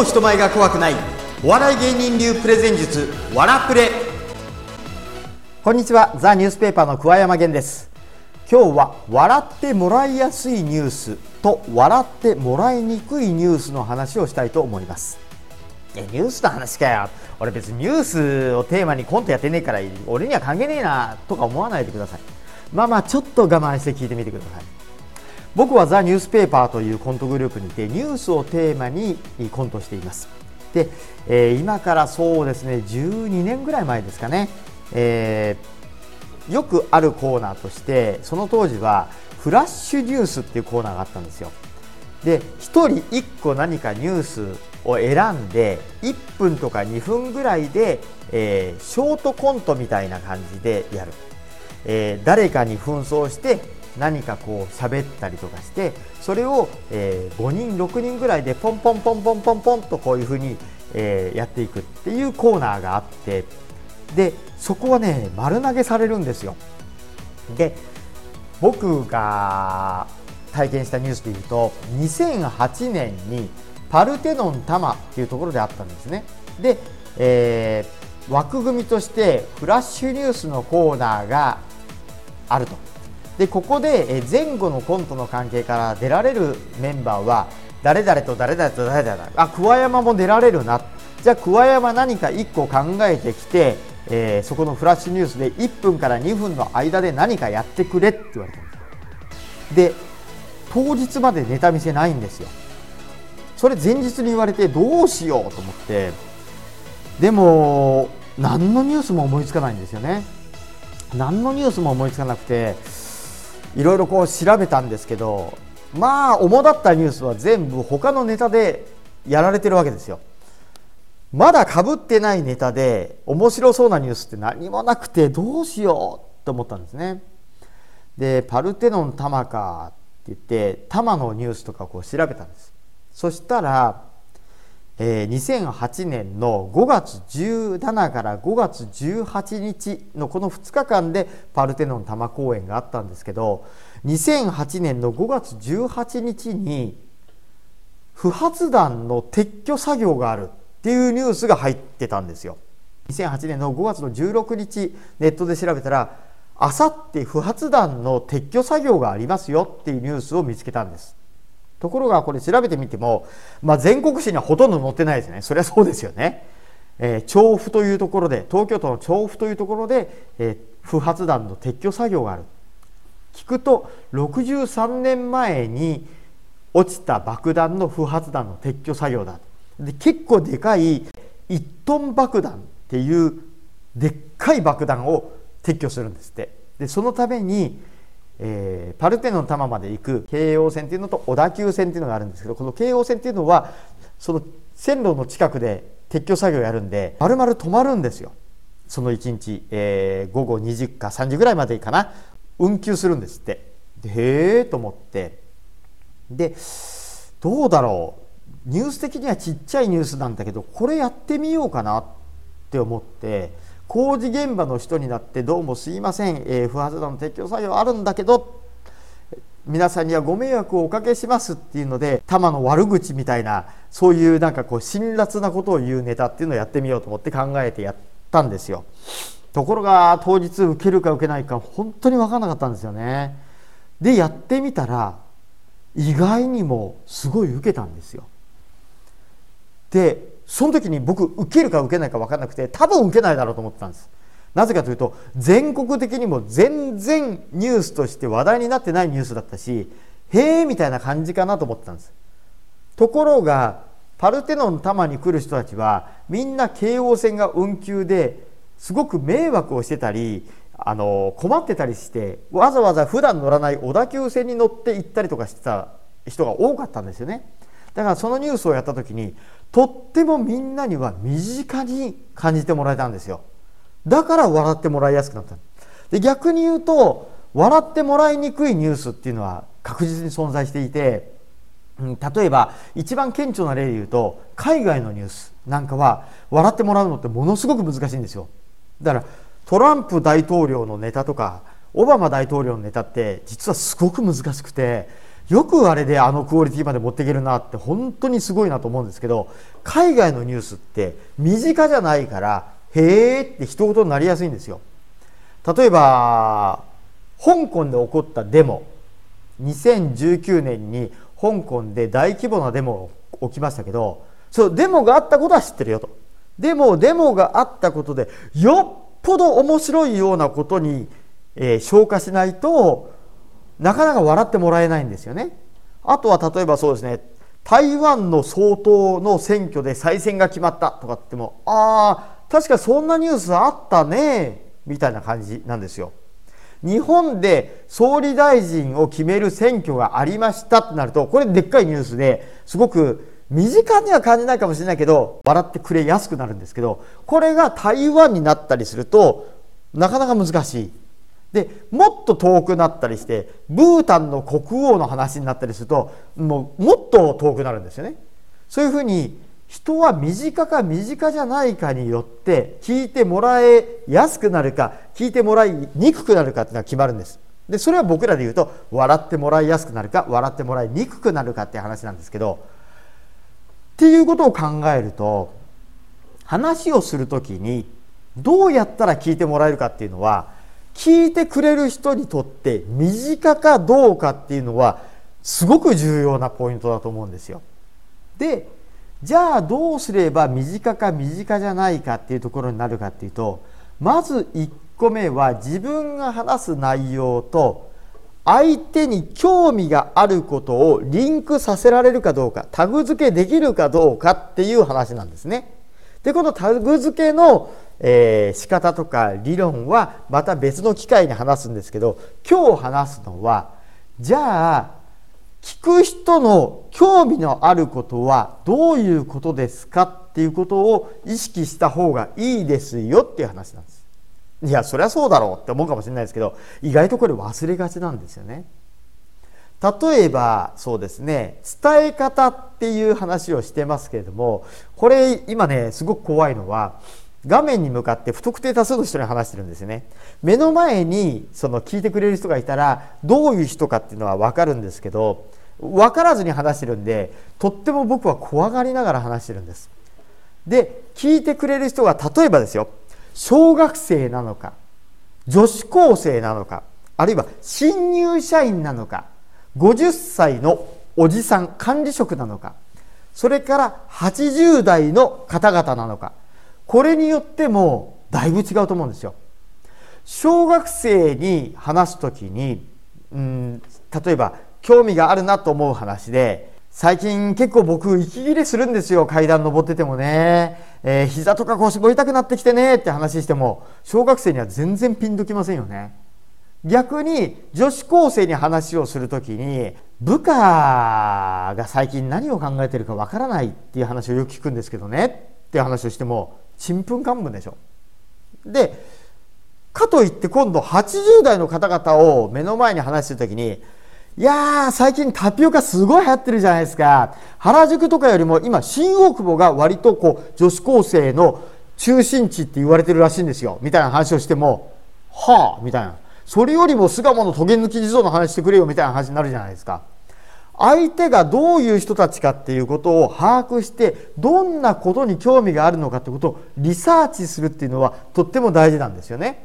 もう人前が怖くない。お笑い芸人流プレゼン術わらプレ。こんにちは。ザ・ニュースペーパーの桑山源です。今日は笑ってもらいやすいニュースと笑ってもらいにくいニュースの話をしたいと思います。えニュースの話かよ。俺別にニュースをテーマにコントやってねえから俺には関係ねえなとか思わないでください。まあまあちょっと我慢して聞いてみてください。僕はザ・ニュースペーパーというコントグループにてニュースをテーマにコントしています。で、えー、今からそうですね12年ぐらい前ですかね、えー、よくあるコーナーとしてその当時はフラッシュニュースっていうコーナーがあったんですよ。で1人1個何かニュースを選んで1分とか2分ぐらいで、えー、ショートコントみたいな感じでやる、え、誰かに紛争して何かこう喋ったりとかしてそれを、えー、5人6人ぐらいでポンポンポンポンポンポンとこういうふうに、え、やっていくっていうコーナーがあってでそこはね丸投げされるんですよ。で僕が体験したニュースでいうと2008年にパルテノン多摩っていうところであったんですね。で、えー、枠組みとしてフラッシュニュースのコーナーがあると。でここで前後のコントの関係から出られるメンバーは誰々と誰々と誰々あ桑山も出られるな。じゃあ桑山何か1個考えてきて、えー、そこのフラッシュニュースで1分から2分の間で何かやってくれって言われたんですで当日までネタ見せないんですよ。それ前日に言われてどうしようと思って。でも何のニュースも思いつかないんですよね。何のニュースも思いつかなくていろいろこう調べたんですけどまあ主だったニュースは全部他のネタでやられてるわけですよ。まだかぶってないネタで面白そうなニュースって何もなくてどうしようと思ったんですね。でパルテノン玉かって言って玉のニュースとかこう調べたんです。そしたらえ、2008年の5月17から5月18日のこの2日間でパルテノン多摩公演があったんですけど2008年の5月18日に不発弾の撤去作業があるっていうニュースが入ってたんですよ。2008年の5月の16日ネットで調べたらあさって不発弾の撤去作業がありますよっていうニュースを見つけたんです。ところがこれ調べてみても、まあ、全国紙にはほとんど載ってないですね。それはそうですよね、えー、調布というところで東京都の調布というところで、えー、不発弾の撤去作業がある。聞くと63年前に落ちた爆弾の不発弾の撤去作業だ。で結構でかい1トン爆弾っていうでっかい爆弾を撤去するんですって。でそのためにえー、パルテノン多摩まで行く京王線っていうのと小田急線っていうのがあるんですけどこの京王線っていうのはその線路の近くで撤去作業やるんで丸々止まるんですよ。その1日、えー、午後2時か3時ぐらいまでかな。運休するんですって。でへえと思って。でどうだろう。ニュース的にはちっちゃいニュースなんだけどこれやってみようかなって思って。工事現場の人になってどうもすいません、えー、不発弾の撤去作業あるんだけど皆さんにはご迷惑をおかけしますっていうので玉の悪口みたいなそういうなんかこう辛辣なことを言うネタっていうのをやってみようと思って考えてやったんですよ。ところが当日受けるか受けないか本当に分からなかったんですよね。でやってみたら意外にもすごい受けたんですよ。でその時に僕受けるか受けないか分からなくて多分受けないだろうと思ってたんです。なぜかというと全国的にも全然ニュースとして話題になってないニュースだったしへえみたいな感じかなと思ってたんです。ところがパルテノン多摩に来る人たちはみんな京王線が運休ですごく迷惑をしてたりあの困ってたりしてわざわざ普段乗らない小田急線に乗って行ったりとかしてた人が多かったんですよね。だからそのニュースをやった時にとってもみんなには身近に感じてもらえたんですよ。だから笑ってもらいやすくなった。で逆に言うと笑ってもらいにくいニュースっていうのは確実に存在していて、例えば一番顕著な例で言うと海外のニュースなんかは笑ってもらうのってものすごく難しいんですよ。だからトランプ大統領のネタとかオバマ大統領のネタって実はすごく難しくてよくあれであのクオリティまで持っていけるなって本当にすごいなと思うんですけど海外のニュースって身近じゃないからへえって一言になりやすいんですよ。例えば香港で起こったデモ2019年に香港で大規模なデモが起きましたけどそうデモがあったことは知ってるよとでもデモがあったことでよっぽど面白いようなことに、えー、消化しないとなかなか笑ってもらえないんですよね。あとは例えばそうですね台湾の総統の選挙で再選が決まったとかってもああ確かそんなニュースあったねみたいな感じなんですよ。日本で総理大臣を決める選挙がありましたってなるとこれでっかいニュースですごく身近には感じないかもしれないけど笑ってくれやすくなるんですけどこれが台湾になったりするとなかなか難しい。でもっと遠くなったりしてブータンの国王の話になったりするともうもっと遠くなるんですよね。そういうふうに人は身近か身近じゃないかによって聞いてもらえやすくなるか聞いてもらいにくくなるかっていうのは決まるんです。でそれは僕らで言うと笑ってもらいやすくなるか笑ってもらいにくくなるかっていう話なんですけどっていうことを考えると話をする時にどうやったら聞いてもらえるかっていうのは聞いてくれる人にとって身近かどうかっていうのはすごく重要なポイントだと思うんですよ。でじゃあどうすれば身近か身近じゃないかっていうところになるかっていうとまず1個目は自分が話す内容と相手に興味があることをリンクさせられるかどうかタグ付けできるかどうかっていう話なんですね。でこのタグ付けの、えー、仕方とか理論はまた別の機会に話すんですけど今日話すのはじゃあ聞く人の興味のあることはどういうことですかっていうことを意識した方がいいですよっていう話なんです。いやそりゃそうだろうって思うかもしれないですけど意外とこれ忘れがちなんですよね。例えばそうですね伝え方っていう話をしてますけれどもこれ今ねすごく怖いのは画面に向かって不特定多数の人に話してるんですよね。目の前にその聞いてくれる人がいたらどういう人かっていうのは分かるんですけど分からずに話してるんでとっても僕は怖がりながら話してるんです。で聞いてくれる人が例えばですよ小学生なのか女子高生なのかあるいは新入社員なのか50歳のおじさん管理職なのか。それから80代の方々なのか。これによってもだいぶ違うと思うんですよ。小学生に話す時にうん例えば興味があるなと思う話で最近結構僕息切れするんですよ。階段登っててもね、えー、膝とか腰も痛くなってきてねって話しても小学生には全然ピンときませんよね。逆に女子高生に話をする時に部下が最近何を考えてるかわからないっていう話をよく聞くんですけどねっていう話をしてもちんぷんかんぷんでしょでかといって今度80代の方々を目の前に話してる時にいやー、最近タピオカすごい流行ってるじゃないですか。原宿とかよりも今、新大久保が割とこう、女子高生の中心地って言われてるらしいんですよ。みたいな話をしても、はあ、みたいな。それよりも巣鴨のトゲ抜き地蔵の話してくれよみたいな話になるじゃないですか。相手がどういう人たちかっていうことを把握してどんなことに興味があるのかってことをリサーチするっていうのはとっても大事なんですよね。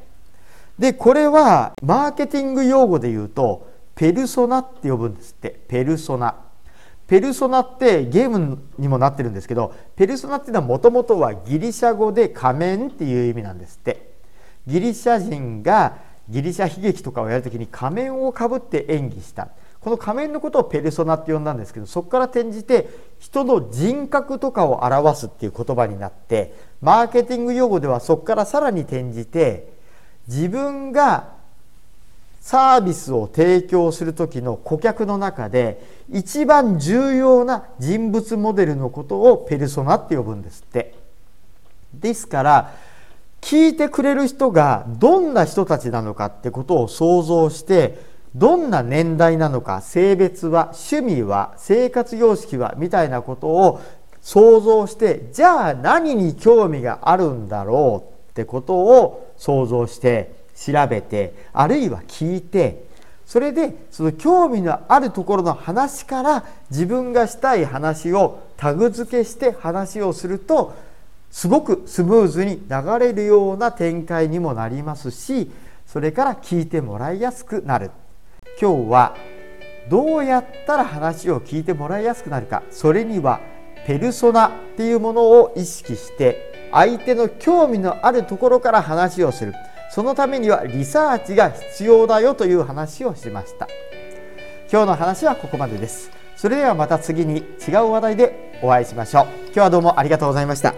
でこれはマーケティング用語で言うとペルソナって呼ぶんですってペルソナペルソナってゲームにもなってるんですけどペルソナっていうのはもともとはギリシャ語で仮面っていう意味なんですってギリシャ人がギリシャ悲劇とかをやるときに仮面をかぶって演技した。この仮面のことをペルソナって呼んだんですけどそこから転じて人の人格とかを表すっていう言葉になってマーケティング用語ではそこからさらに転じて自分がサービスを提供する時の顧客の中で一番重要な人物モデルのことをペルソナって呼ぶんですって。ですから聞いてくれる人がどんな人たちなのかってことを想像してどんな年代なのか性別は趣味は生活様式はみたいなことを想像してじゃあ何に興味があるんだろうってことを想像して調べてあるいは聞いてそれでその興味のあるところの話から自分がしたい話をタグ付けして話をするとすごくスムーズに流れるような展開にもなりますしそれから聞いてもらいやすくなる。今日はどうやったら話を聞いてもらいやすくなるかそれにはペルソナっていうものを意識して相手の興味のあるところから話をする。そのためにはリサーチが必要だよという話をしました。今日の話はここまでです。それではまた次に違う話題でお会いしましょう。今日はどうもありがとうございました。